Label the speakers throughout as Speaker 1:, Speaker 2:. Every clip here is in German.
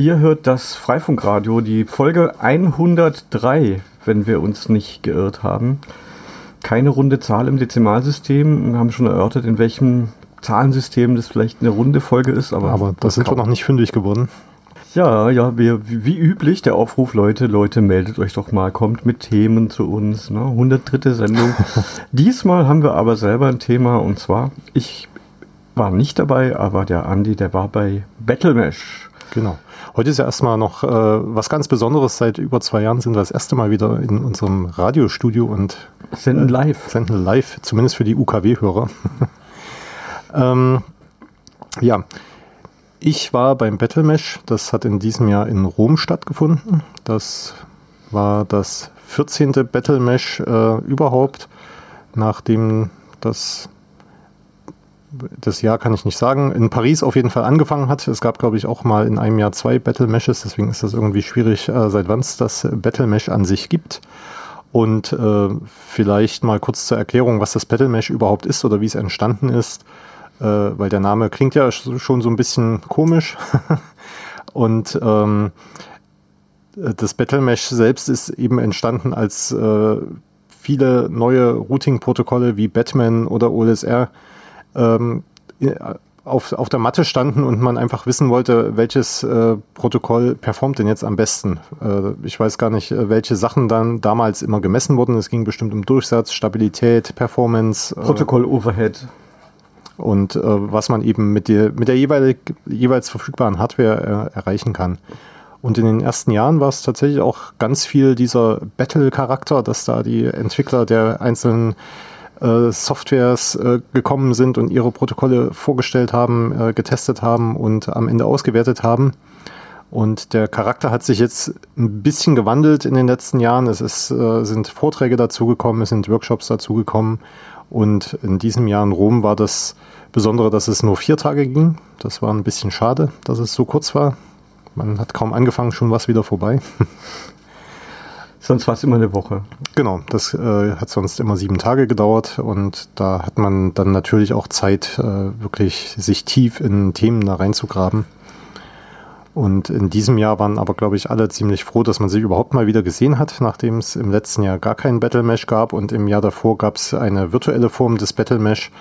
Speaker 1: Ihr hört das Freifunkradio, die Folge 103, wenn wir uns nicht geirrt haben. Keine runde Zahl im Dezimalsystem. Wir haben schon erörtert, in welchem Zahlensystem das vielleicht eine runde Folge ist. Aber,
Speaker 2: aber das sind wir noch nicht fündig geworden.
Speaker 1: Ja, ja, wir, wie üblich, der Aufruf, Leute, Leute, meldet euch doch mal, kommt mit Themen zu uns. Ne? 103. Sendung. Diesmal haben wir aber selber ein Thema und zwar, ich war nicht dabei, aber der Andi, der war bei Battlemesh.
Speaker 2: Genau. Heute ist ja erstmal noch äh, was ganz Besonderes. Seit über zwei Jahren sind wir das erste Mal wieder in unserem Radiostudio und
Speaker 1: senden äh, live.
Speaker 2: Senden live, zumindest für die UKW-Hörer. ähm, ja, ich war beim Battlemesh. Das hat in diesem Jahr in Rom stattgefunden. Das war das 14. Battlemesh äh, überhaupt, nachdem das das Jahr kann ich nicht sagen, in Paris auf jeden Fall angefangen hat. Es gab, glaube ich, auch mal in einem Jahr zwei Battle Meshes, deswegen ist das irgendwie schwierig, äh, seit wann es das Battle Mesh an sich gibt. Und äh, vielleicht mal kurz zur Erklärung, was das Battle Mesh überhaupt ist oder wie es entstanden ist, äh, weil der Name klingt ja schon so ein bisschen komisch. Und ähm, das Battle Mesh selbst ist eben entstanden als äh, viele neue Routing-Protokolle wie Batman oder OLSR ähm, auf, auf der Matte standen und man einfach wissen wollte, welches äh, Protokoll performt denn jetzt am besten. Äh, ich weiß gar nicht, äh, welche Sachen dann damals immer gemessen wurden. Es ging bestimmt um Durchsatz, Stabilität, Performance.
Speaker 1: Äh, Protokoll-Overhead.
Speaker 2: Und äh, was man eben mit der, mit der jeweilig, jeweils verfügbaren Hardware äh, erreichen kann. Und in den ersten Jahren war es tatsächlich auch ganz viel dieser Battle-Charakter, dass da die Entwickler der einzelnen äh, Softwares äh, gekommen sind und ihre Protokolle vorgestellt haben, äh, getestet haben und am Ende ausgewertet haben. Und der Charakter hat sich jetzt ein bisschen gewandelt in den letzten Jahren. Es ist, sind Vorträge dazugekommen, es sind Workshops dazugekommen. Und in diesem Jahr in Rom war das Besondere, dass es nur vier Tage ging. Das war ein bisschen schade, dass es so kurz war. Man hat kaum angefangen, schon was wieder vorbei.
Speaker 1: Sonst war es immer eine Woche.
Speaker 2: Genau, das äh, hat sonst immer sieben Tage gedauert und da hat man dann natürlich auch Zeit, äh, wirklich sich tief in Themen da reinzugraben. Und in diesem Jahr waren aber, glaube ich, alle ziemlich froh, dass man sich überhaupt mal wieder gesehen hat, nachdem es im letzten Jahr gar keinen Battle Mesh gab und im Jahr davor gab es eine virtuelle Form des Battle Mesh,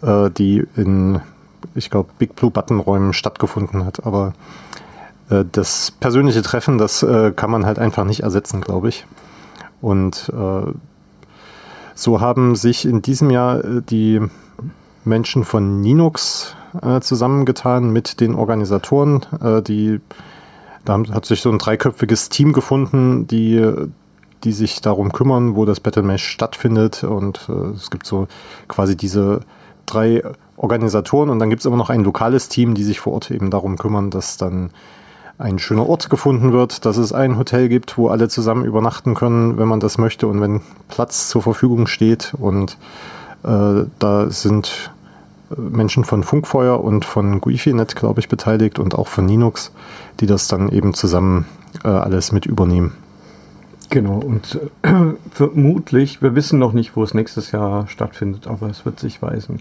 Speaker 2: äh, die in, ich glaube, Big Blue Button Räumen stattgefunden hat. Aber äh, das persönliche Treffen, das äh, kann man halt einfach nicht ersetzen, glaube ich. Und äh, so haben sich in diesem Jahr die Menschen von Linux zusammengetan mit den Organisatoren, die da hat sich so ein dreiköpfiges Team gefunden, die, die sich darum kümmern, wo das Battle Mesh stattfindet. Und äh, es gibt so quasi diese drei Organisatoren und dann gibt es immer noch ein lokales Team, die sich vor Ort eben darum kümmern, dass dann ein schöner Ort gefunden wird, dass es ein Hotel gibt, wo alle zusammen übernachten können, wenn man das möchte und wenn Platz zur Verfügung steht. Und äh, da sind äh, Menschen von Funkfeuer und von Guifinet, glaube ich, beteiligt und auch von Linux, die das dann eben zusammen äh, alles mit übernehmen.
Speaker 1: Genau, und äh, vermutlich, wir wissen noch nicht, wo es nächstes Jahr stattfindet, aber es wird sich weisen.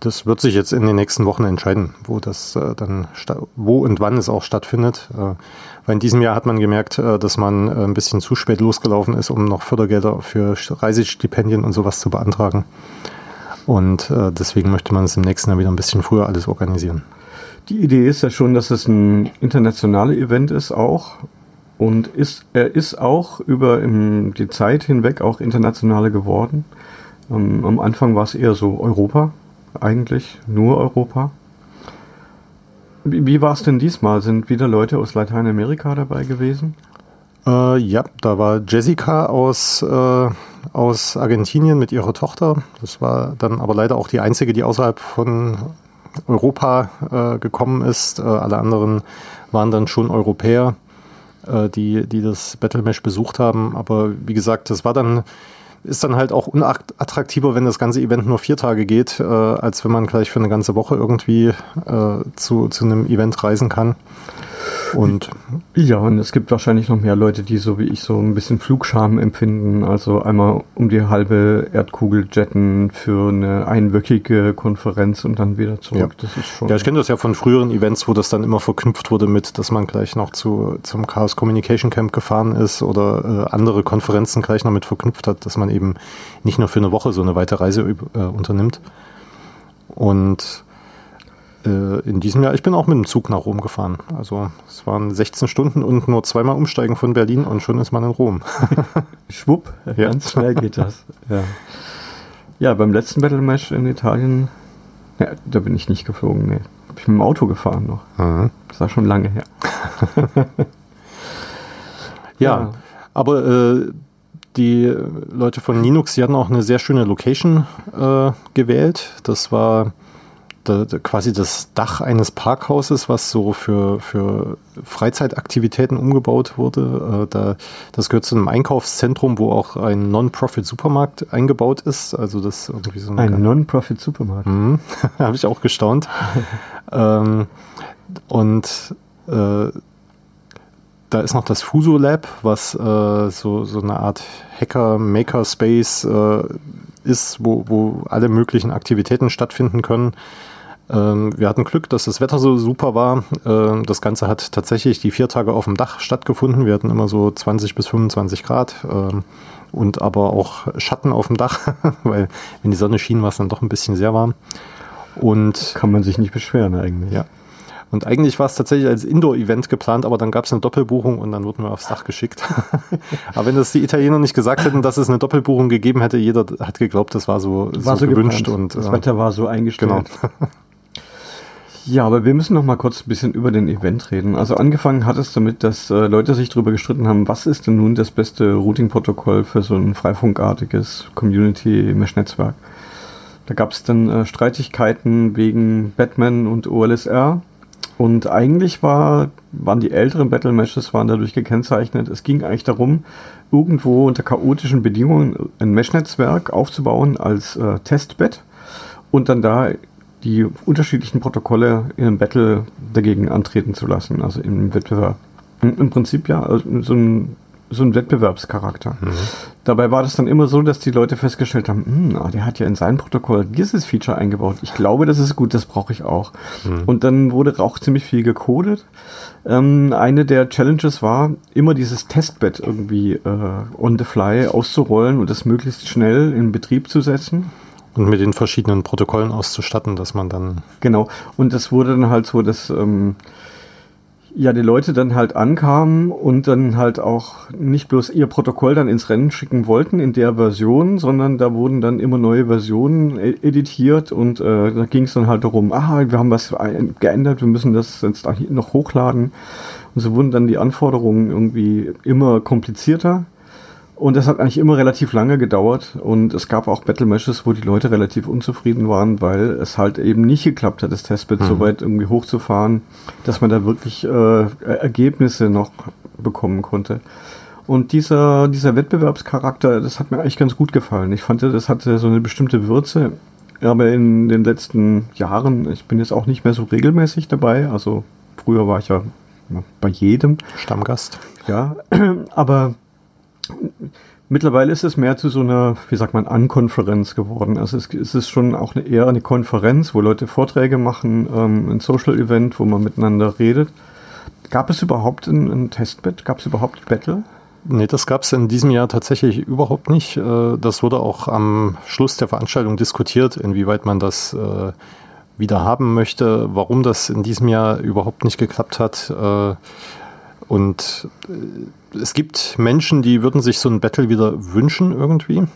Speaker 2: Das wird sich jetzt in den nächsten Wochen entscheiden, wo das äh, dann wo und wann es auch stattfindet. Äh, weil in diesem Jahr hat man gemerkt, äh, dass man äh, ein bisschen zu spät losgelaufen ist, um noch Fördergelder für Reisestipendien und sowas zu beantragen. Und äh, deswegen möchte man es im nächsten Jahr wieder ein bisschen früher alles organisieren.
Speaker 1: Die Idee ist ja schon, dass es ein internationales Event ist auch. Und ist, er ist auch über die Zeit hinweg auch internationaler geworden. Ähm, am Anfang war es eher so Europa, eigentlich nur Europa. Wie, wie war es denn diesmal? Sind wieder Leute aus Lateinamerika dabei gewesen?
Speaker 2: Äh, ja, da war Jessica aus, äh, aus Argentinien mit ihrer Tochter. Das war dann aber leider auch die einzige, die außerhalb von Europa äh, gekommen ist. Äh, alle anderen waren dann schon Europäer, äh, die, die das Battle Mesh besucht haben. Aber wie gesagt, das war dann ist dann halt auch unattraktiver, wenn das ganze Event nur vier Tage geht, äh, als wenn man gleich für eine ganze Woche irgendwie äh, zu, zu einem Event reisen kann.
Speaker 1: Und ja, und es gibt wahrscheinlich noch mehr Leute, die so wie ich so ein bisschen Flugscham empfinden. Also einmal um die halbe Erdkugel jetten für eine einwöchige Konferenz und dann wieder zurück.
Speaker 2: Ja. Das ist schon. Ja, ich kenne das ja von früheren Events, wo das dann immer verknüpft wurde mit, dass man gleich noch zu, zum Chaos Communication Camp gefahren ist oder äh, andere Konferenzen gleich noch mit verknüpft hat, dass man eben nicht nur für eine Woche so eine weite Reise äh, unternimmt. Und in diesem Jahr, ich bin auch mit dem Zug nach Rom gefahren. Also es waren 16 Stunden und nur zweimal umsteigen von Berlin und schon ist man in Rom.
Speaker 1: Schwupp, ja. ganz schnell geht das. Ja. ja, beim letzten Battle Match in Italien, ja, da bin ich nicht geflogen, nee. Hab ich mit dem Auto gefahren noch. Mhm. Das war schon lange her.
Speaker 2: ja, ja, aber äh, die Leute von Linux, die hatten auch eine sehr schöne Location äh, gewählt. Das war da, quasi das Dach eines Parkhauses, was so für, für Freizeitaktivitäten umgebaut wurde. Äh, da, das gehört zu einem Einkaufszentrum, wo auch ein Non-Profit-Supermarkt eingebaut ist. Also das irgendwie so
Speaker 1: ein Non-Profit-Supermarkt.
Speaker 2: Mhm. Habe ich auch gestaunt. ähm, und äh, da ist noch das Fuso Lab, was äh, so, so eine Art Hacker-Maker-Space äh, ist, wo, wo alle möglichen Aktivitäten stattfinden können. Ähm, wir hatten Glück, dass das Wetter so super war. Ähm, das Ganze hat tatsächlich die vier Tage auf dem Dach stattgefunden. Wir hatten immer so 20 bis 25 Grad ähm, und aber auch Schatten auf dem Dach, weil wenn die Sonne schien, war es dann doch ein bisschen sehr warm.
Speaker 1: Und kann man sich nicht beschweren eigentlich.
Speaker 2: Ja. Und eigentlich war es tatsächlich als Indoor-Event geplant, aber dann gab es eine Doppelbuchung und dann wurden wir aufs Dach geschickt. aber wenn das die Italiener nicht gesagt hätten, dass es eine Doppelbuchung gegeben hätte, jeder hat geglaubt, das war so,
Speaker 1: war so, so gewünscht. Und,
Speaker 2: das Wetter war so eingestellt. Genau.
Speaker 1: Ja, aber wir müssen noch mal kurz ein bisschen über den Event reden. Also angefangen hat es damit, dass äh, Leute sich darüber gestritten haben, was ist denn nun das beste Routing-Protokoll für so ein freifunkartiges Community-Mesh-Netzwerk. Da gab es dann äh, Streitigkeiten wegen Batman und OLSR. Und eigentlich war, waren die älteren Battle Meshes waren dadurch gekennzeichnet. Es ging eigentlich darum, irgendwo unter chaotischen Bedingungen ein Mesh-Netzwerk aufzubauen als äh, Testbed und dann da die unterschiedlichen Protokolle in einem Battle dagegen antreten zu lassen, also im Wettbewerb. Im Prinzip ja, also so ein, so ein Wettbewerbscharakter. Mhm. Dabei war das dann immer so, dass die Leute festgestellt haben, hm, ah, der hat ja in sein Protokoll dieses Feature eingebaut. Ich glaube, das ist gut, das brauche ich auch. Mhm. Und dann wurde auch ziemlich viel gecodet. Ähm, eine der Challenges war, immer dieses Testbed irgendwie äh, on the fly auszurollen und das möglichst schnell in Betrieb zu setzen.
Speaker 2: Und mit den verschiedenen Protokollen auszustatten, dass man dann.
Speaker 1: Genau. Und das wurde dann halt so, dass ähm, ja die Leute dann halt ankamen und dann halt auch nicht bloß ihr Protokoll dann ins Rennen schicken wollten in der Version, sondern da wurden dann immer neue Versionen e-, editiert und äh, da ging es dann halt darum, ah, wir haben was geändert, wir müssen das jetzt noch hochladen. Und so wurden dann die Anforderungen irgendwie immer komplizierter. Und das hat eigentlich immer relativ lange gedauert und es gab auch Battle Meshes, wo die Leute relativ unzufrieden waren, weil es halt eben nicht geklappt hat, das Testbed mhm. so weit irgendwie hochzufahren, dass man da wirklich äh, Ergebnisse noch bekommen konnte. Und dieser, dieser Wettbewerbscharakter, das hat mir eigentlich ganz gut gefallen. Ich fand, das hatte so eine bestimmte Würze. Aber in den letzten Jahren, ich bin jetzt auch nicht mehr so regelmäßig dabei, also früher war ich ja bei jedem.
Speaker 2: Stammgast.
Speaker 1: Ja, aber Mittlerweile ist es mehr zu so einer, wie sagt man, Ankonferenz geworden. Also es, es ist schon auch eine, eher eine Konferenz, wo Leute Vorträge machen, ähm, ein Social-Event, wo man miteinander redet. Gab es überhaupt ein, ein Testbed? Gab es überhaupt Battle?
Speaker 2: Nee, das gab es in diesem Jahr tatsächlich überhaupt nicht. Äh, das wurde auch am Schluss der Veranstaltung diskutiert, inwieweit man das äh, wieder haben möchte, warum das in diesem Jahr überhaupt nicht geklappt hat. Äh, und es gibt Menschen, die würden sich so ein Battle wieder wünschen irgendwie.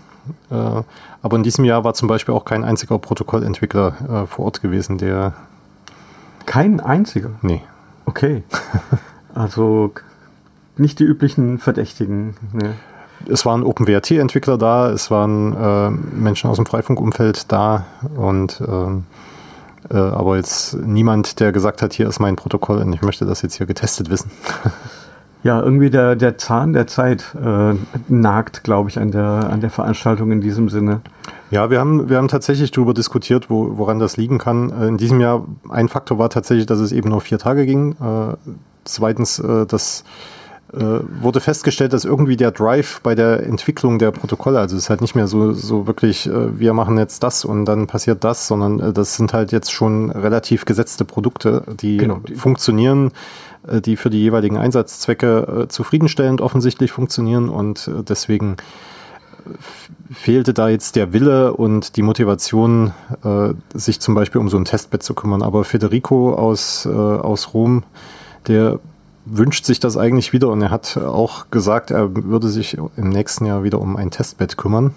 Speaker 2: Äh, aber in diesem Jahr war zum Beispiel auch kein einziger Protokollentwickler äh, vor Ort gewesen, der.
Speaker 1: Kein einziger?
Speaker 2: Nee.
Speaker 1: Okay. also nicht die üblichen Verdächtigen. Nee.
Speaker 2: Es waren OpenWRT-Entwickler da, es waren äh, Menschen aus dem Freifunkumfeld da und ähm, äh, aber jetzt niemand, der gesagt hat, hier ist mein Protokoll und ich möchte das jetzt hier getestet wissen.
Speaker 1: Ja, irgendwie der, der Zahn der Zeit äh, nagt, glaube ich, an der, an der Veranstaltung in diesem Sinne.
Speaker 2: Ja, wir haben, wir haben tatsächlich darüber diskutiert, wo, woran das liegen kann. Äh, in diesem Jahr ein Faktor war tatsächlich, dass es eben nur vier Tage ging. Äh, zweitens, äh, das äh, wurde festgestellt, dass irgendwie der Drive bei der Entwicklung der Protokolle, also es ist halt nicht mehr so, so wirklich, äh, wir machen jetzt das und dann passiert das, sondern das sind halt jetzt schon relativ gesetzte Produkte, die, genau, funktionieren, die für die jeweiligen Einsatzzwecke äh, zufriedenstellend offensichtlich funktionieren und deswegen fehlte da jetzt der Wille und die Motivation, äh, sich zum Beispiel um so ein Testbett zu kümmern. Aber Federico aus, äh, aus Rom, der wünscht sich das eigentlich wieder und er hat auch gesagt, er würde sich im nächsten Jahr wieder um ein Testbett kümmern.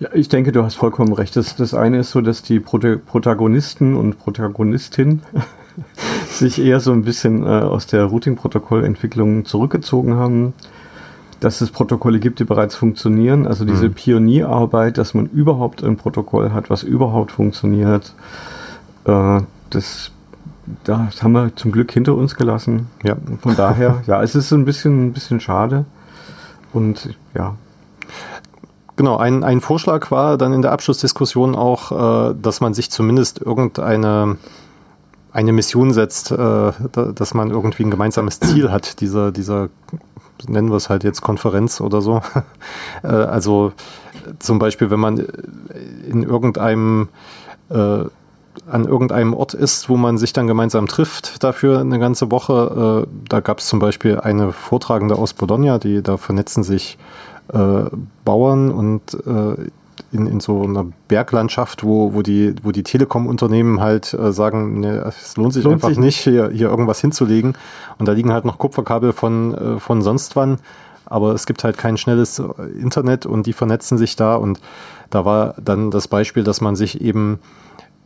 Speaker 1: Ja, ich denke, du hast vollkommen recht. Das, das eine ist so, dass die Protagonisten und Protagonistin sich eher so ein bisschen äh, aus der Routing-Protokollentwicklung zurückgezogen haben dass es Protokolle gibt, die bereits funktionieren. Also diese mhm. Pionierarbeit, dass man überhaupt ein Protokoll hat, was überhaupt funktioniert, äh, das, das haben wir zum Glück hinter uns gelassen. Ja. Von daher, ja, es ist ein bisschen, ein bisschen schade. Und ja.
Speaker 2: Genau, ein, ein Vorschlag war dann in der Abschlussdiskussion auch, äh, dass man sich zumindest irgendeine eine Mission setzt, äh, dass man irgendwie ein gemeinsames Ziel hat, dieser, dieser nennen wir es halt jetzt Konferenz oder so. Äh, also zum Beispiel, wenn man in irgendeinem äh, an irgendeinem Ort ist, wo man sich dann gemeinsam trifft dafür eine ganze Woche. Äh, da gab es zum Beispiel eine Vortragende aus Bologna, die da vernetzen sich äh, Bauern und äh, in, in so einer Berglandschaft, wo, wo die, wo die Telekom-Unternehmen halt äh, sagen, ne, es lohnt sich lohnt einfach sich nicht, hier, hier irgendwas hinzulegen. Und da liegen halt noch Kupferkabel von, äh, von sonst wann. Aber es gibt halt kein schnelles Internet und die vernetzen sich da. Und da war dann das Beispiel, dass man sich eben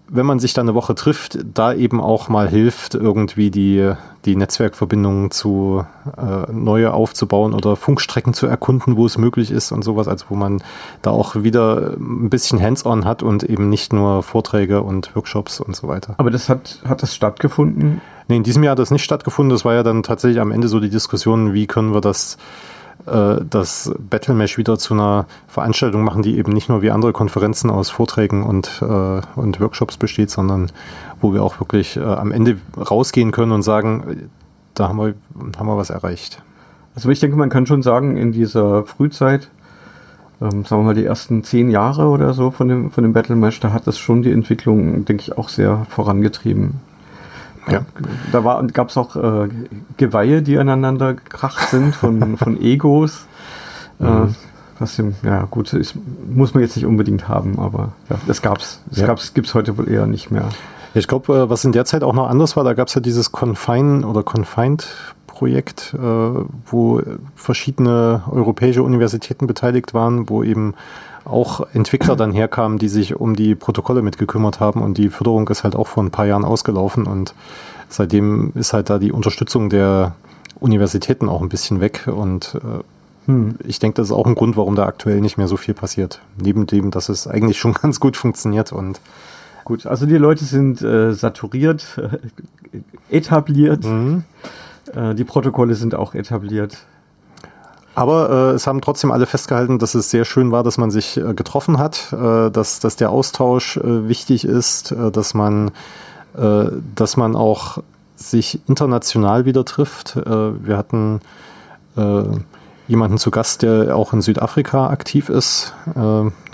Speaker 2: wenn man sich dann eine Woche trifft, da eben auch mal hilft, irgendwie die, die Netzwerkverbindungen zu äh, neue aufzubauen oder Funkstrecken zu erkunden, wo es möglich ist und sowas, also wo man da auch wieder ein bisschen Hands-on hat und eben nicht nur Vorträge und Workshops und so weiter.
Speaker 1: Aber das hat, hat das stattgefunden?
Speaker 2: Nee, in diesem Jahr hat das nicht stattgefunden. Das war ja dann tatsächlich am Ende so die Diskussion, wie können wir das äh, das Battle Mesh wieder zu einer Veranstaltung machen, die eben nicht nur wie andere Konferenzen aus Vorträgen und, äh, und Workshops besteht, sondern wo wir auch wirklich äh, am Ende rausgehen können und sagen, da haben wir, haben wir was erreicht.
Speaker 1: Also ich denke, man kann schon sagen, in dieser Frühzeit, ähm, sagen wir mal die ersten zehn Jahre oder so von dem, von dem Battle Mesh, da hat es schon die Entwicklung, denke ich, auch sehr vorangetrieben. Ja. Da gab es auch äh, Geweihe, die aneinander gekracht sind von, von Egos. Äh, mhm. Äh, was ja gut, ist, muss man jetzt nicht unbedingt haben, aber ja, das gab's. Das ja. gab's, gibt's heute wohl eher nicht mehr.
Speaker 2: Ich glaube, äh, was in der Zeit auch noch anders war, da gab es ja dieses Confine oder Confined Projekt, äh, wo verschiedene europäische Universitäten beteiligt waren, wo eben auch Entwickler dann herkamen, die sich um die Protokolle mitgekümmert haben und die Förderung ist halt auch vor ein paar Jahren ausgelaufen und seitdem ist halt da die Unterstützung der Universitäten auch ein bisschen weg und äh, hm. ich denke, das ist auch ein Grund, warum da aktuell nicht mehr so viel passiert. Neben dem, dass es eigentlich schon ganz gut funktioniert und
Speaker 1: Gut, also die Leute sind äh, saturiert, äh, etabliert. Mhm. Äh, die Protokolle sind auch etabliert.
Speaker 2: Aber äh, es haben trotzdem alle festgehalten, dass es sehr schön war, dass man sich äh, getroffen hat, äh, dass, dass der Austausch äh, wichtig ist, äh, dass man, dass man auch sich international wieder trifft. Wir hatten jemanden zu Gast, der auch in Südafrika aktiv ist.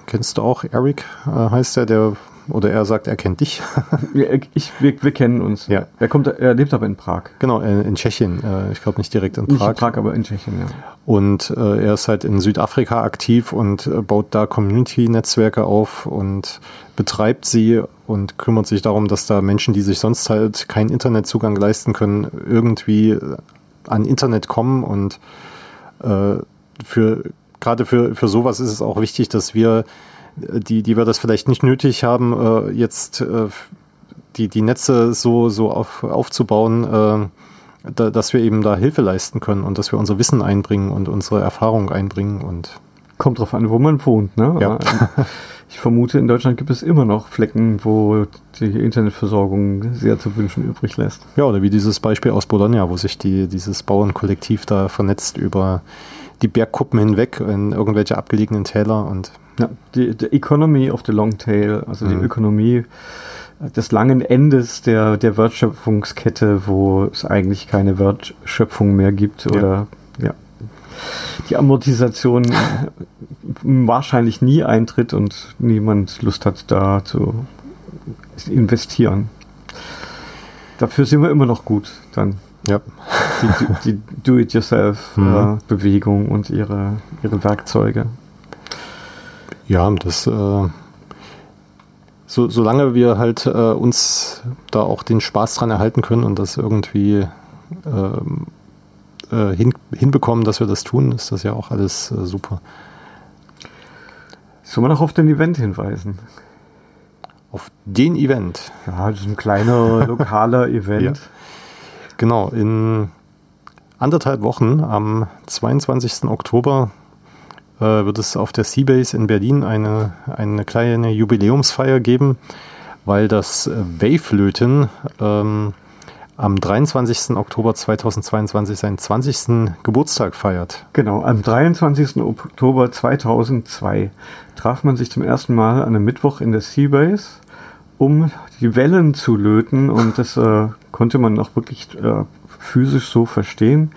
Speaker 2: Kennst du auch, Eric heißt er, der oder er sagt, er kennt dich.
Speaker 1: ich, wir, wir kennen uns. Ja. Er, kommt, er lebt aber in Prag.
Speaker 2: Genau, in, in Tschechien. Äh, ich glaube nicht direkt in Prag. Nicht in
Speaker 1: Prag, aber in Tschechien, ja.
Speaker 2: Und äh, er ist halt in Südafrika aktiv und äh, baut da Community-Netzwerke auf und betreibt sie und kümmert sich darum, dass da Menschen, die sich sonst halt keinen Internetzugang leisten können, irgendwie an Internet kommen und äh, für gerade für, für sowas ist es auch wichtig, dass wir die, die wir das vielleicht nicht nötig haben, äh, jetzt äh, die, die Netze so, so auf, aufzubauen, äh, da, dass wir eben da Hilfe leisten können und dass wir unser Wissen einbringen und unsere Erfahrung einbringen und
Speaker 1: Kommt drauf an, wo man wohnt, ne? Ja. ich vermute, in Deutschland gibt es immer noch Flecken, wo die Internetversorgung sehr zu wünschen übrig lässt.
Speaker 2: Ja, oder wie dieses Beispiel aus Bologna, wo sich die, dieses Bauernkollektiv da vernetzt über die Bergkuppen hinweg in irgendwelche abgelegenen Täler und
Speaker 1: ja, die, die Economy of the Long Tail, also mhm. die Ökonomie des langen Endes der, der Wertschöpfungskette, wo es eigentlich keine Wertschöpfung mehr gibt oder ja, die Amortisation wahrscheinlich nie eintritt und niemand Lust hat, da zu investieren. Dafür sind wir immer noch gut dann.
Speaker 2: Ja.
Speaker 1: Die, die Do-it-yourself-Bewegung mhm. und ihre, ihre Werkzeuge.
Speaker 2: Ja, das äh, so, solange wir halt äh, uns da auch den Spaß dran erhalten können und das irgendwie ähm, äh, hin, hinbekommen, dass wir das tun, ist das ja auch alles äh, super.
Speaker 1: Sollen wir noch auf den Event hinweisen?
Speaker 2: Auf den Event?
Speaker 1: Ja, das ist ein kleiner lokaler Event. Ja.
Speaker 2: Genau, in anderthalb Wochen am 22. Oktober wird es auf der Seabase in Berlin eine, eine kleine Jubiläumsfeier geben, weil das äh, Wavelöten ähm, am 23. Oktober 2022 seinen 20. Geburtstag feiert.
Speaker 1: Genau, am 23. Oktober 2002 traf man sich zum ersten Mal an einem Mittwoch in der Seabase, um die Wellen zu löten und das äh, konnte man auch wirklich äh, physisch so verstehen.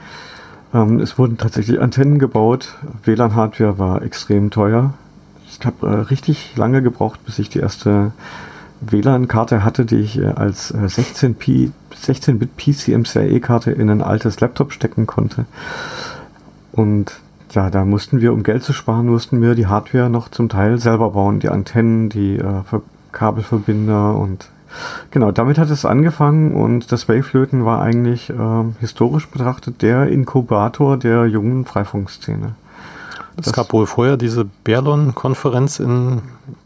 Speaker 1: Ähm, es wurden tatsächlich Antennen gebaut. WLAN-Hardware war extrem teuer. Ich habe äh, richtig lange gebraucht, bis ich die erste WLAN-Karte hatte, die ich äh, als äh, 16-Bit 16 PCMCIe-Karte in ein altes Laptop stecken konnte. Und ja, da mussten wir, um Geld zu sparen, mussten wir die Hardware noch zum Teil selber bauen. Die Antennen, die äh, Kabelverbinder und Genau, damit hat es angefangen und das Waveflöten war eigentlich äh, historisch betrachtet der Inkubator der jungen Freifunkszene.
Speaker 2: Es gab wohl vorher diese Berlon-Konferenz in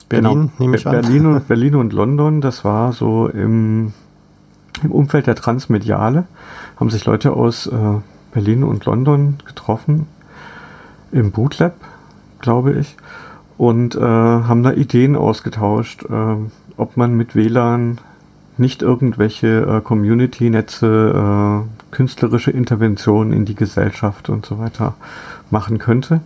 Speaker 2: Berlin, genau,
Speaker 1: nehme ich an. Berlin und, Berlin und London, das war so im, im Umfeld der Transmediale, haben sich Leute aus äh, Berlin und London getroffen, im Bootlab, glaube ich, und äh, haben da Ideen ausgetauscht, äh, ob man mit WLAN nicht irgendwelche äh, Community-Netze, äh, künstlerische Interventionen in die Gesellschaft und so weiter machen könnte.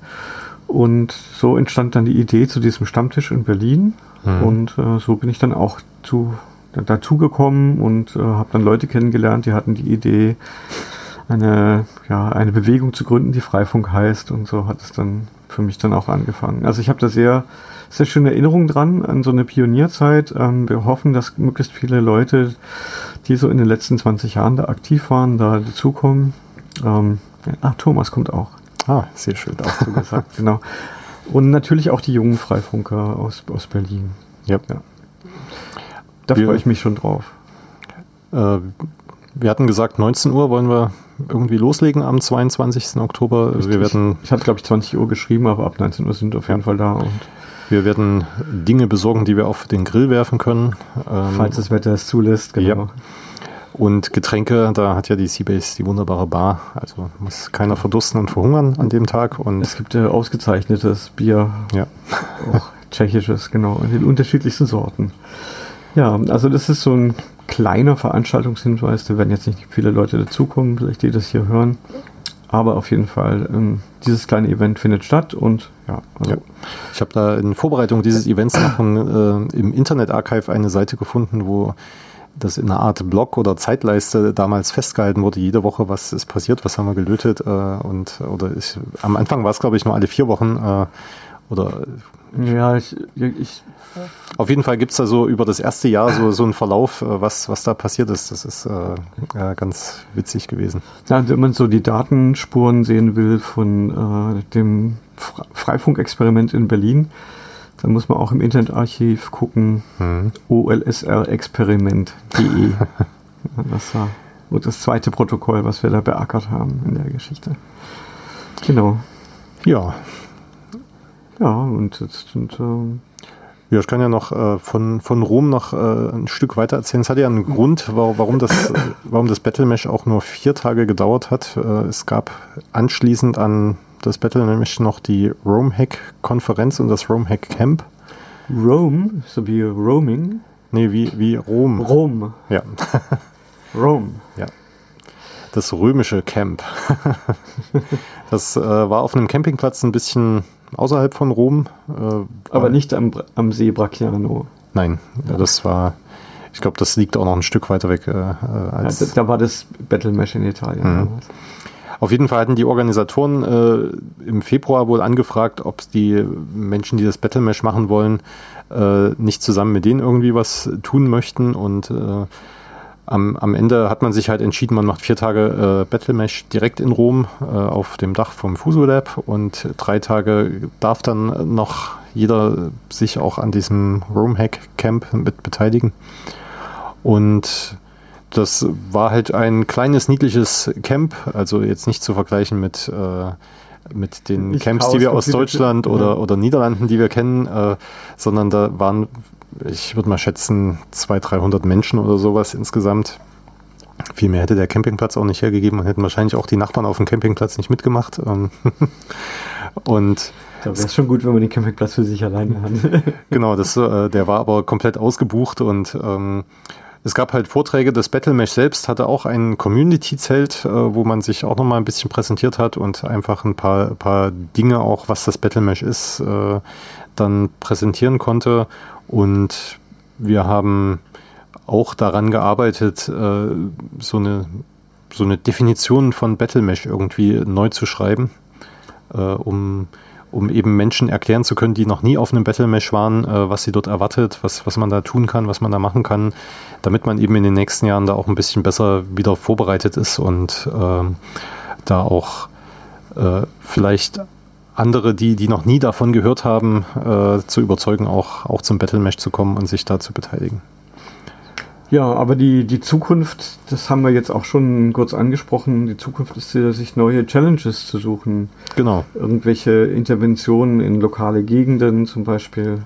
Speaker 1: Und so entstand dann die Idee zu diesem Stammtisch in Berlin. Mhm. Und äh, so bin ich dann auch zu, dazugekommen und äh, habe dann Leute kennengelernt, die hatten die Idee, eine, ja, eine Bewegung zu gründen, die Freifunk heißt. Und so hat es dann für mich dann auch angefangen. Also ich habe da sehr sehr schöne Erinnerung dran an so eine Pionierzeit. Ähm, wir hoffen, dass möglichst viele Leute, die so in den letzten 20 Jahren da aktiv waren, da dazukommen. Ähm, ach, Thomas kommt auch.
Speaker 2: Ah, sehr schön. Auch
Speaker 1: so gesagt, genau. Und natürlich auch die jungen Freifunker aus, aus Berlin.
Speaker 2: Yep. Ja.
Speaker 1: Da freue ich mich schon drauf.
Speaker 2: Äh, wir hatten gesagt, 19 Uhr wollen wir irgendwie loslegen am 22. Oktober.
Speaker 1: Richtig. Wir werden ich hatte, glaube ich, 20 Uhr geschrieben, aber ab 19 Uhr sind wir auf jeden Fall da. Und
Speaker 2: wir werden Dinge besorgen, die wir auf den Grill werfen können.
Speaker 1: Ähm, Falls das Wetter es zulässt,
Speaker 2: genau. Ja. Und Getränke, da hat ja die Seabase die wunderbare Bar. Also muss keiner verdursten und verhungern an dem Tag. Und
Speaker 1: es gibt ja ausgezeichnetes Bier.
Speaker 2: Ja.
Speaker 1: Auch tschechisches, genau, in den unterschiedlichsten Sorten. Ja, also das ist so ein kleiner Veranstaltungshinweis. Da werden jetzt nicht viele Leute dazukommen, vielleicht die das hier hören. Aber auf jeden Fall, ähm, dieses kleine Event findet statt und ja. Also
Speaker 2: ja. Ich habe da in Vorbereitung dieses Events noch ein, äh, im Internet-Archive eine Seite gefunden, wo das in einer Art Blog oder Zeitleiste damals festgehalten wurde, jede Woche, was ist passiert, was haben wir gelötet äh, und oder ich, am Anfang war es glaube ich nur alle vier Wochen äh, oder
Speaker 1: ja, ich, ich
Speaker 2: auf jeden Fall gibt es da so über das erste Jahr so, so einen Verlauf, äh, was, was da passiert ist. Das ist äh, ja, ganz witzig gewesen.
Speaker 1: Ja, wenn man so die Datenspuren sehen will von äh, dem Freifunk-Experiment in Berlin, dann muss man auch im Internetarchiv gucken, mhm. olsrexperiment.de. das war das zweite Protokoll, was wir da beackert haben in der Geschichte. Genau.
Speaker 2: Ja.
Speaker 1: Ja, und jetzt sind äh,
Speaker 2: ja, ich kann ja noch äh, von, von Rom noch äh, ein Stück weiter erzählen. Es hat ja einen Grund, warum das, äh, warum das Battle Mesh auch nur vier Tage gedauert hat. Äh, es gab anschließend an das Battle Mesh noch die Rome Hack Konferenz und das Rome Hack Camp.
Speaker 1: Rome, so wie Roaming?
Speaker 2: Nee, wie, wie Rom.
Speaker 1: Rom.
Speaker 2: Ja.
Speaker 1: Rome.
Speaker 2: Ja. Das römische Camp. das äh, war auf einem Campingplatz ein bisschen außerhalb von Rom.
Speaker 1: Äh, Aber nicht am, am See Bracciano.
Speaker 2: Nein, das war Ich glaube, das liegt auch noch ein Stück weiter weg. Äh,
Speaker 1: als ja, da war das Battle Mesh in Italien mhm.
Speaker 2: Auf jeden Fall hatten die Organisatoren äh, im Februar wohl angefragt, ob die Menschen, die das Battle Mesh machen wollen, äh, nicht zusammen mit denen irgendwie was tun möchten. Und äh, am, am Ende hat man sich halt entschieden, man macht vier Tage äh, Battle Mesh direkt in Rom äh, auf dem Dach vom Fuso Lab. Und drei Tage darf dann noch jeder sich auch an diesem Rome Hack Camp mit beteiligen. Und das war halt ein kleines, niedliches Camp, also jetzt nicht zu vergleichen mit, äh, mit den nicht Camps, die wir aus Deutschland oder, oder Niederlanden, die wir kennen, äh, sondern da waren, ich würde mal schätzen, 200, 300 Menschen oder sowas insgesamt. Viel mehr hätte der Campingplatz auch nicht hergegeben und hätten wahrscheinlich auch die Nachbarn auf dem Campingplatz nicht mitgemacht. Ähm, und
Speaker 1: da wäre es schon gut, wenn man den Campingplatz für sich alleine hat.
Speaker 2: genau, das, äh, der war aber komplett ausgebucht und ähm, es gab halt Vorträge, das Battlemesh selbst hatte auch ein Community-Zelt, äh, wo man sich auch nochmal ein bisschen präsentiert hat und einfach ein paar, paar Dinge auch, was das Battlemesh ist, äh, dann präsentieren konnte. Und wir haben auch daran gearbeitet, äh, so, eine, so eine Definition von Battlemesh irgendwie neu zu schreiben, äh, um um eben Menschen erklären zu können, die noch nie auf einem Battle Mesh waren, äh, was sie dort erwartet, was, was man da tun kann, was man da machen kann, damit man eben in den nächsten Jahren da auch ein bisschen besser wieder vorbereitet ist und äh, da auch äh, vielleicht andere, die, die noch nie davon gehört haben, äh, zu überzeugen, auch, auch zum Battle Mesh zu kommen und sich da zu beteiligen.
Speaker 1: Ja, aber die, die Zukunft, das haben wir jetzt auch schon kurz angesprochen, die Zukunft ist sich neue Challenges zu suchen.
Speaker 2: Genau.
Speaker 1: Irgendwelche Interventionen in lokale Gegenden zum Beispiel.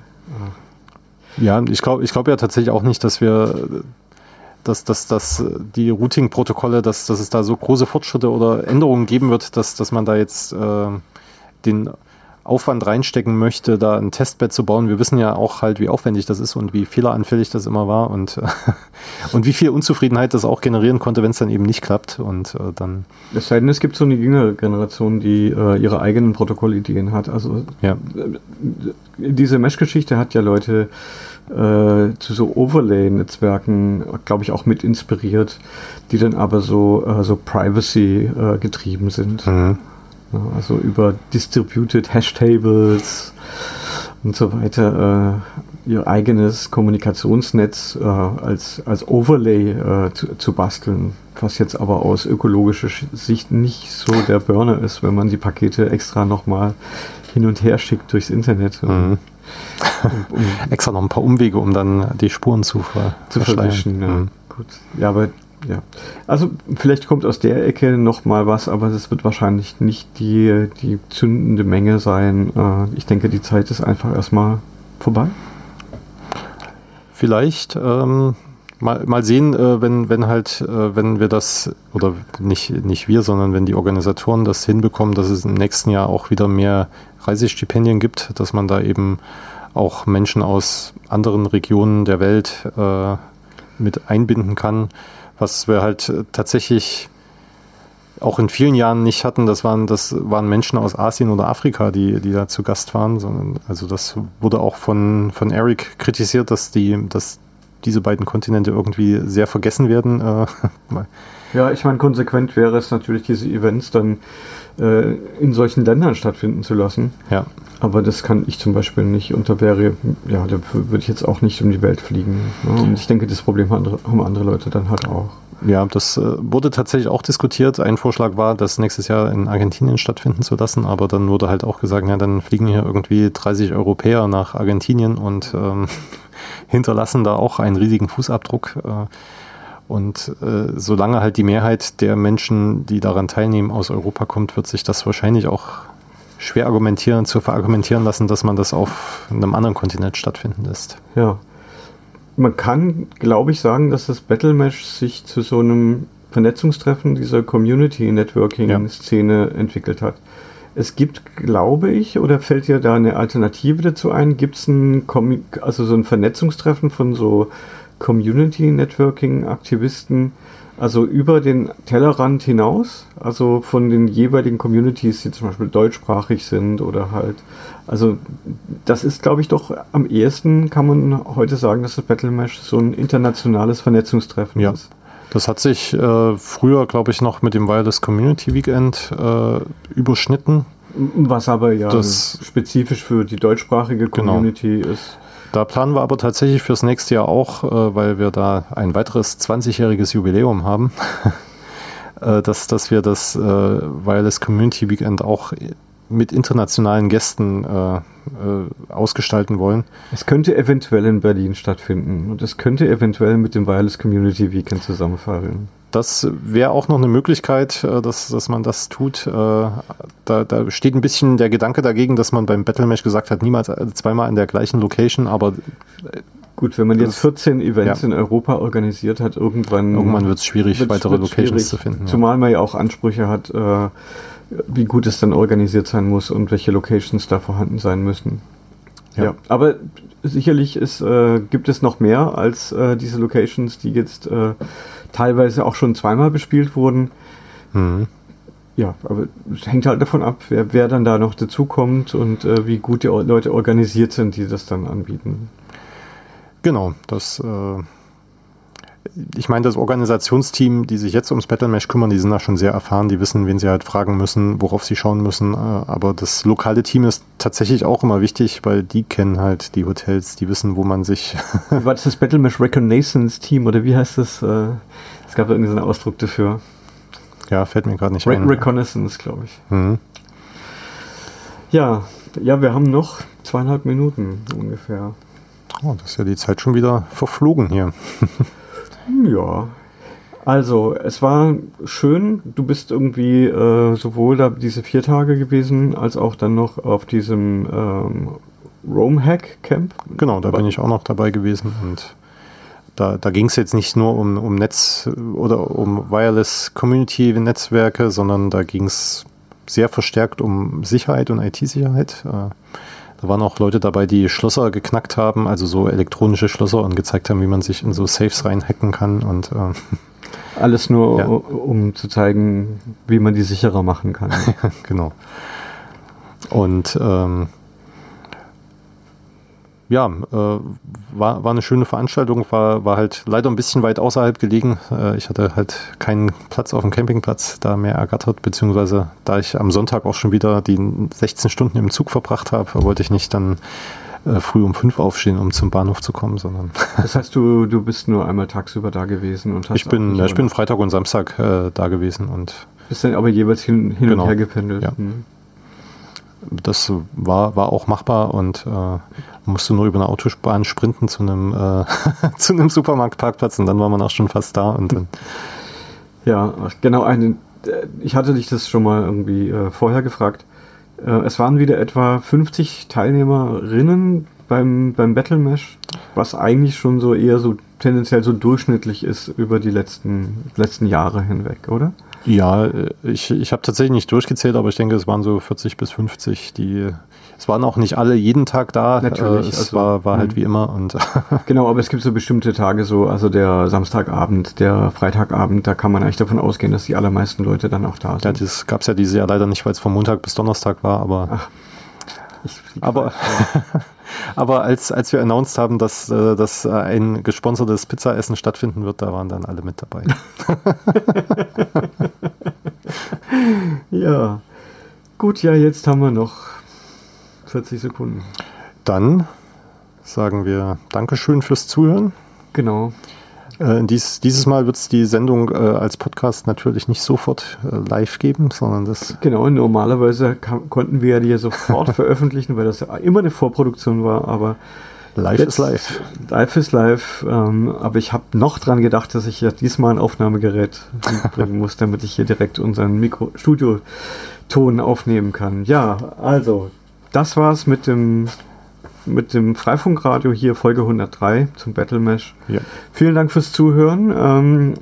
Speaker 2: Ja, ich glaube ich glaub ja tatsächlich auch nicht, dass wir dass, dass, dass die Routing-Protokolle, dass, dass es da so große Fortschritte oder Änderungen geben wird, dass, dass man da jetzt äh, den Aufwand reinstecken möchte, da ein Testbed zu bauen. Wir wissen ja auch halt, wie aufwendig das ist und wie fehleranfällig das immer war und, und wie viel Unzufriedenheit das auch generieren konnte, wenn es dann eben nicht klappt. Und äh, dann.
Speaker 1: Es sei denn, es gibt so eine jüngere Generation, die äh, ihre eigenen Protokollideen hat. Also ja. Äh, diese Mesh-Geschichte hat ja Leute äh, zu so Overlay-Netzwerken, glaube ich, auch mit inspiriert, die dann aber so, äh, so Privacy äh, getrieben sind. Mhm. Also über Distributed Hashtables und so weiter äh, ihr eigenes Kommunikationsnetz äh, als, als Overlay äh, zu, zu, basteln, was jetzt aber aus ökologischer Sicht nicht so der Burner ist, wenn man die Pakete extra nochmal hin und her schickt durchs Internet. Mhm. Um,
Speaker 2: um, extra noch ein paar Umwege, um dann die Spuren zu, ver zu verwischen.
Speaker 1: Ja. Mhm. Gut. Ja, aber ja. Also vielleicht kommt aus der Ecke noch mal was, aber es wird wahrscheinlich nicht die, die zündende Menge sein. Äh, ich denke, die Zeit ist einfach erstmal vorbei.
Speaker 2: Vielleicht. Ähm, mal, mal sehen, äh, wenn, wenn halt, äh, wenn wir das, oder nicht, nicht wir, sondern wenn die Organisatoren das hinbekommen, dass es im nächsten Jahr auch wieder mehr Reisestipendien gibt, dass man da eben auch Menschen aus anderen Regionen der Welt äh, mit einbinden kann was wir halt äh, tatsächlich auch in vielen Jahren nicht hatten, das waren, das waren Menschen aus Asien oder Afrika, die, die da zu Gast waren. Sondern, also das wurde auch von, von Eric kritisiert, dass die, dass diese beiden Kontinente irgendwie sehr vergessen werden. Äh,
Speaker 1: ja, ich meine, konsequent wäre es natürlich, diese Events dann äh, in solchen Ländern stattfinden zu lassen.
Speaker 2: Ja.
Speaker 1: Aber das kann ich zum Beispiel nicht. Und da wäre, ja, da würde ich jetzt auch nicht um die Welt fliegen. Ne? Und ich denke, das Problem haben andere, Leute dann halt auch.
Speaker 2: Ja, das äh, wurde tatsächlich auch diskutiert. Ein Vorschlag war, das nächstes Jahr in Argentinien stattfinden zu lassen, aber dann wurde halt auch gesagt, ja, dann fliegen hier irgendwie 30 Europäer nach Argentinien und ähm, hinterlassen da auch einen riesigen Fußabdruck. Äh, und äh, solange halt die Mehrheit der Menschen, die daran teilnehmen, aus Europa kommt, wird sich das wahrscheinlich auch schwer argumentieren, zu verargumentieren lassen, dass man das auf einem anderen Kontinent stattfinden lässt.
Speaker 1: Ja. Man kann, glaube ich, sagen, dass das Battle Mesh sich zu so einem Vernetzungstreffen dieser Community Networking Szene ja. entwickelt hat. Es gibt, glaube ich, oder fällt dir da eine Alternative dazu ein? Gibt es ein, also so ein Vernetzungstreffen von so Community Networking Aktivisten, also über den Tellerrand hinaus, also von den jeweiligen Communities, die zum Beispiel deutschsprachig sind oder halt, also das ist, glaube ich, doch am ehesten kann man heute sagen, dass das Battle Mesh so ein internationales Vernetzungstreffen
Speaker 2: Ja.
Speaker 1: ist.
Speaker 2: Das hat sich äh, früher, glaube ich, noch mit dem Wireless Community Weekend äh, überschnitten.
Speaker 1: Was aber ja
Speaker 2: Das-
Speaker 1: spezifisch für die deutschsprachige
Speaker 2: Genau.
Speaker 1: Community ist.
Speaker 2: Da planen wir aber tatsächlich fürs nächste Jahr auch, äh, weil wir da ein weiteres 20-jähriges Jubiläum haben, äh, dass, dass wir das äh, Wireless Community Weekend auch mit internationalen Gästen äh, äh, ausgestalten wollen.
Speaker 1: Es könnte eventuell in Berlin stattfinden und es könnte eventuell mit dem Wireless Community Weekend zusammenfallen.
Speaker 2: Das wäre auch noch eine Möglichkeit, äh, dass, dass man das tut. Äh, Da, da steht ein bisschen der Gedanke dagegen, dass man beim Battle Mesh gesagt hat, niemals zweimal in der gleichen Location, aber
Speaker 1: Gut, wenn man jetzt
Speaker 2: Das-
Speaker 1: 14 Events
Speaker 2: ja.
Speaker 1: in Europa organisiert hat, irgendwann,
Speaker 2: irgendwann wird es schwierig, weitere Locations
Speaker 1: schwierig.
Speaker 2: zu finden.
Speaker 1: Zumal man ja auch Ansprüche hat, äh, wie gut es dann organisiert sein muss und welche Locations da vorhanden sein müssen. Ja,
Speaker 2: Ja.
Speaker 1: aber sicherlich ist, äh, gibt es noch mehr als äh, diese Locations, die jetzt äh, teilweise auch schon zweimal bespielt wurden.
Speaker 2: Mhm.
Speaker 1: Ja, aber es hängt halt davon ab, wer, wer dann da noch dazukommt und äh, wie gut die Leute organisiert sind, die das dann anbieten.
Speaker 2: Genau, das. Ich meine, das Organisationsteam, die sich jetzt ums Battle Mesh kümmern, die sind da schon sehr erfahren, die wissen, wen sie halt fragen müssen, worauf sie schauen müssen. Äh, aber das lokale Team ist tatsächlich auch immer wichtig, weil die kennen halt die Hotels, die wissen, wo man sich.
Speaker 1: War das das Battle Mesh Reconnaissance Team oder wie heißt das? Äh, Es gab irgendeinen Ausdruck dafür.
Speaker 2: ja, fällt mir gerade nicht
Speaker 1: Re
Speaker 2: ein.
Speaker 1: Reconnaissance, glaube ich.
Speaker 2: Mhm.
Speaker 1: Ja, ja, wir haben noch zweieinhalb Minuten ungefähr.
Speaker 2: Oh, das ist ja die Zeit schon wieder verflogen hier.
Speaker 1: Ja. Also, es war schön. Du bist irgendwie äh, sowohl da diese vier Tage gewesen, als auch dann noch auf diesem ähm, Rome Hack Camp.
Speaker 2: Genau, da bin ich auch noch dabei gewesen und da, da ging es jetzt nicht nur um, um Netz oder um Wireless Community Netzwerke, sondern da ging es sehr verstärkt um Sicherheit und IT-Sicherheit. Äh, Da waren auch Leute dabei, die Schlösser geknackt haben, also so elektronische Schlösser und gezeigt haben, wie man sich in so Safes reinhacken kann. Und äh,
Speaker 1: Alles nur,
Speaker 2: Ja.
Speaker 1: um zu zeigen, wie man die sicherer machen kann.
Speaker 2: genau. Und ähm, ja, äh, war, war eine schöne Veranstaltung, war, war halt leider ein bisschen weit außerhalb gelegen. Äh, ich hatte halt keinen Platz auf dem Campingplatz da mehr ergattert, beziehungsweise da ich am Sonntag auch schon wieder die 16 Stunden im Zug verbracht habe, wollte ich nicht dann äh, früh um fünf aufstehen, um zum Bahnhof zu kommen, sondern
Speaker 1: Das heißt, du, du bist nur einmal tagsüber da gewesen und hast
Speaker 2: ich bin, ich bin. Freitag und Samstag äh, da gewesen und
Speaker 1: Bist dann aber jeweils hin, hin
Speaker 2: Genau.
Speaker 1: und her gependelt.
Speaker 2: Ja.
Speaker 1: Hm.
Speaker 2: Das war, war auch machbar und äh, musste nur über eine Autobahn sprinten zu einem, äh, zu einem Supermarktparkplatz und dann war man auch schon fast da und dann,
Speaker 1: Ja, genau. Eine, äh, ich hatte dich das schon mal irgendwie äh, vorher gefragt. Äh, es waren wieder etwa 50 Teilnehmerinnen beim, beim Battle Mesh, was eigentlich schon so eher so tendenziell so durchschnittlich ist über die letzten, letzten Jahre hinweg, oder?
Speaker 2: Ja, äh, ich, ich habe tatsächlich nicht durchgezählt, aber ich denke, es waren so 40 bis 50, die, es waren auch nicht alle jeden Tag da,
Speaker 1: Natürlich,
Speaker 2: äh, es
Speaker 1: also,
Speaker 2: war, war halt
Speaker 1: mhm.
Speaker 2: wie immer und
Speaker 1: Genau, aber es gibt so bestimmte Tage, so, also der Samstagabend, der Freitagabend, da kann man eigentlich davon ausgehen, dass die allermeisten Leute dann auch da
Speaker 2: ja,
Speaker 1: sind.
Speaker 2: das gab es ja dieses Jahr leider nicht, weil es von Montag bis Donnerstag war, aber
Speaker 1: Ach, Ich
Speaker 2: Aber, aber als, als wir announced haben, dass, äh, dass äh, ein gesponsertes Pizzaessen stattfinden wird, da waren dann alle mit dabei.
Speaker 1: Ja. Gut, ja, jetzt haben wir noch 40 Sekunden.
Speaker 2: Dann sagen wir Dankeschön fürs Zuhören.
Speaker 1: Genau.
Speaker 2: Äh, dies, dieses Mal wird es die Sendung äh, als Podcast natürlich nicht sofort äh, live geben, sondern das
Speaker 1: Genau, normalerweise kam, konnten wir die ja sofort veröffentlichen, weil das ja immer eine Vorproduktion war, aber
Speaker 2: live ist live.
Speaker 1: Live ist live, ähm, aber ich habe noch dran gedacht, dass ich ja diesmal ein Aufnahmegerät mitbringen muss, damit ich hier direkt unseren Mikro Studioton aufnehmen kann. Ja, also, das war's mit dem mit dem Freifunkradio hier Folge 103 zum Battle Mesh.
Speaker 2: Ja.
Speaker 1: Vielen Dank fürs Zuhören. Ähm,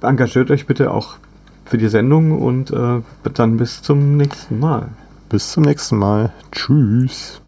Speaker 1: engagiert euch bitte auch für die Sendung und äh, dann bis zum nächsten Mal.
Speaker 2: Bis zum nächsten Mal. Tschüss.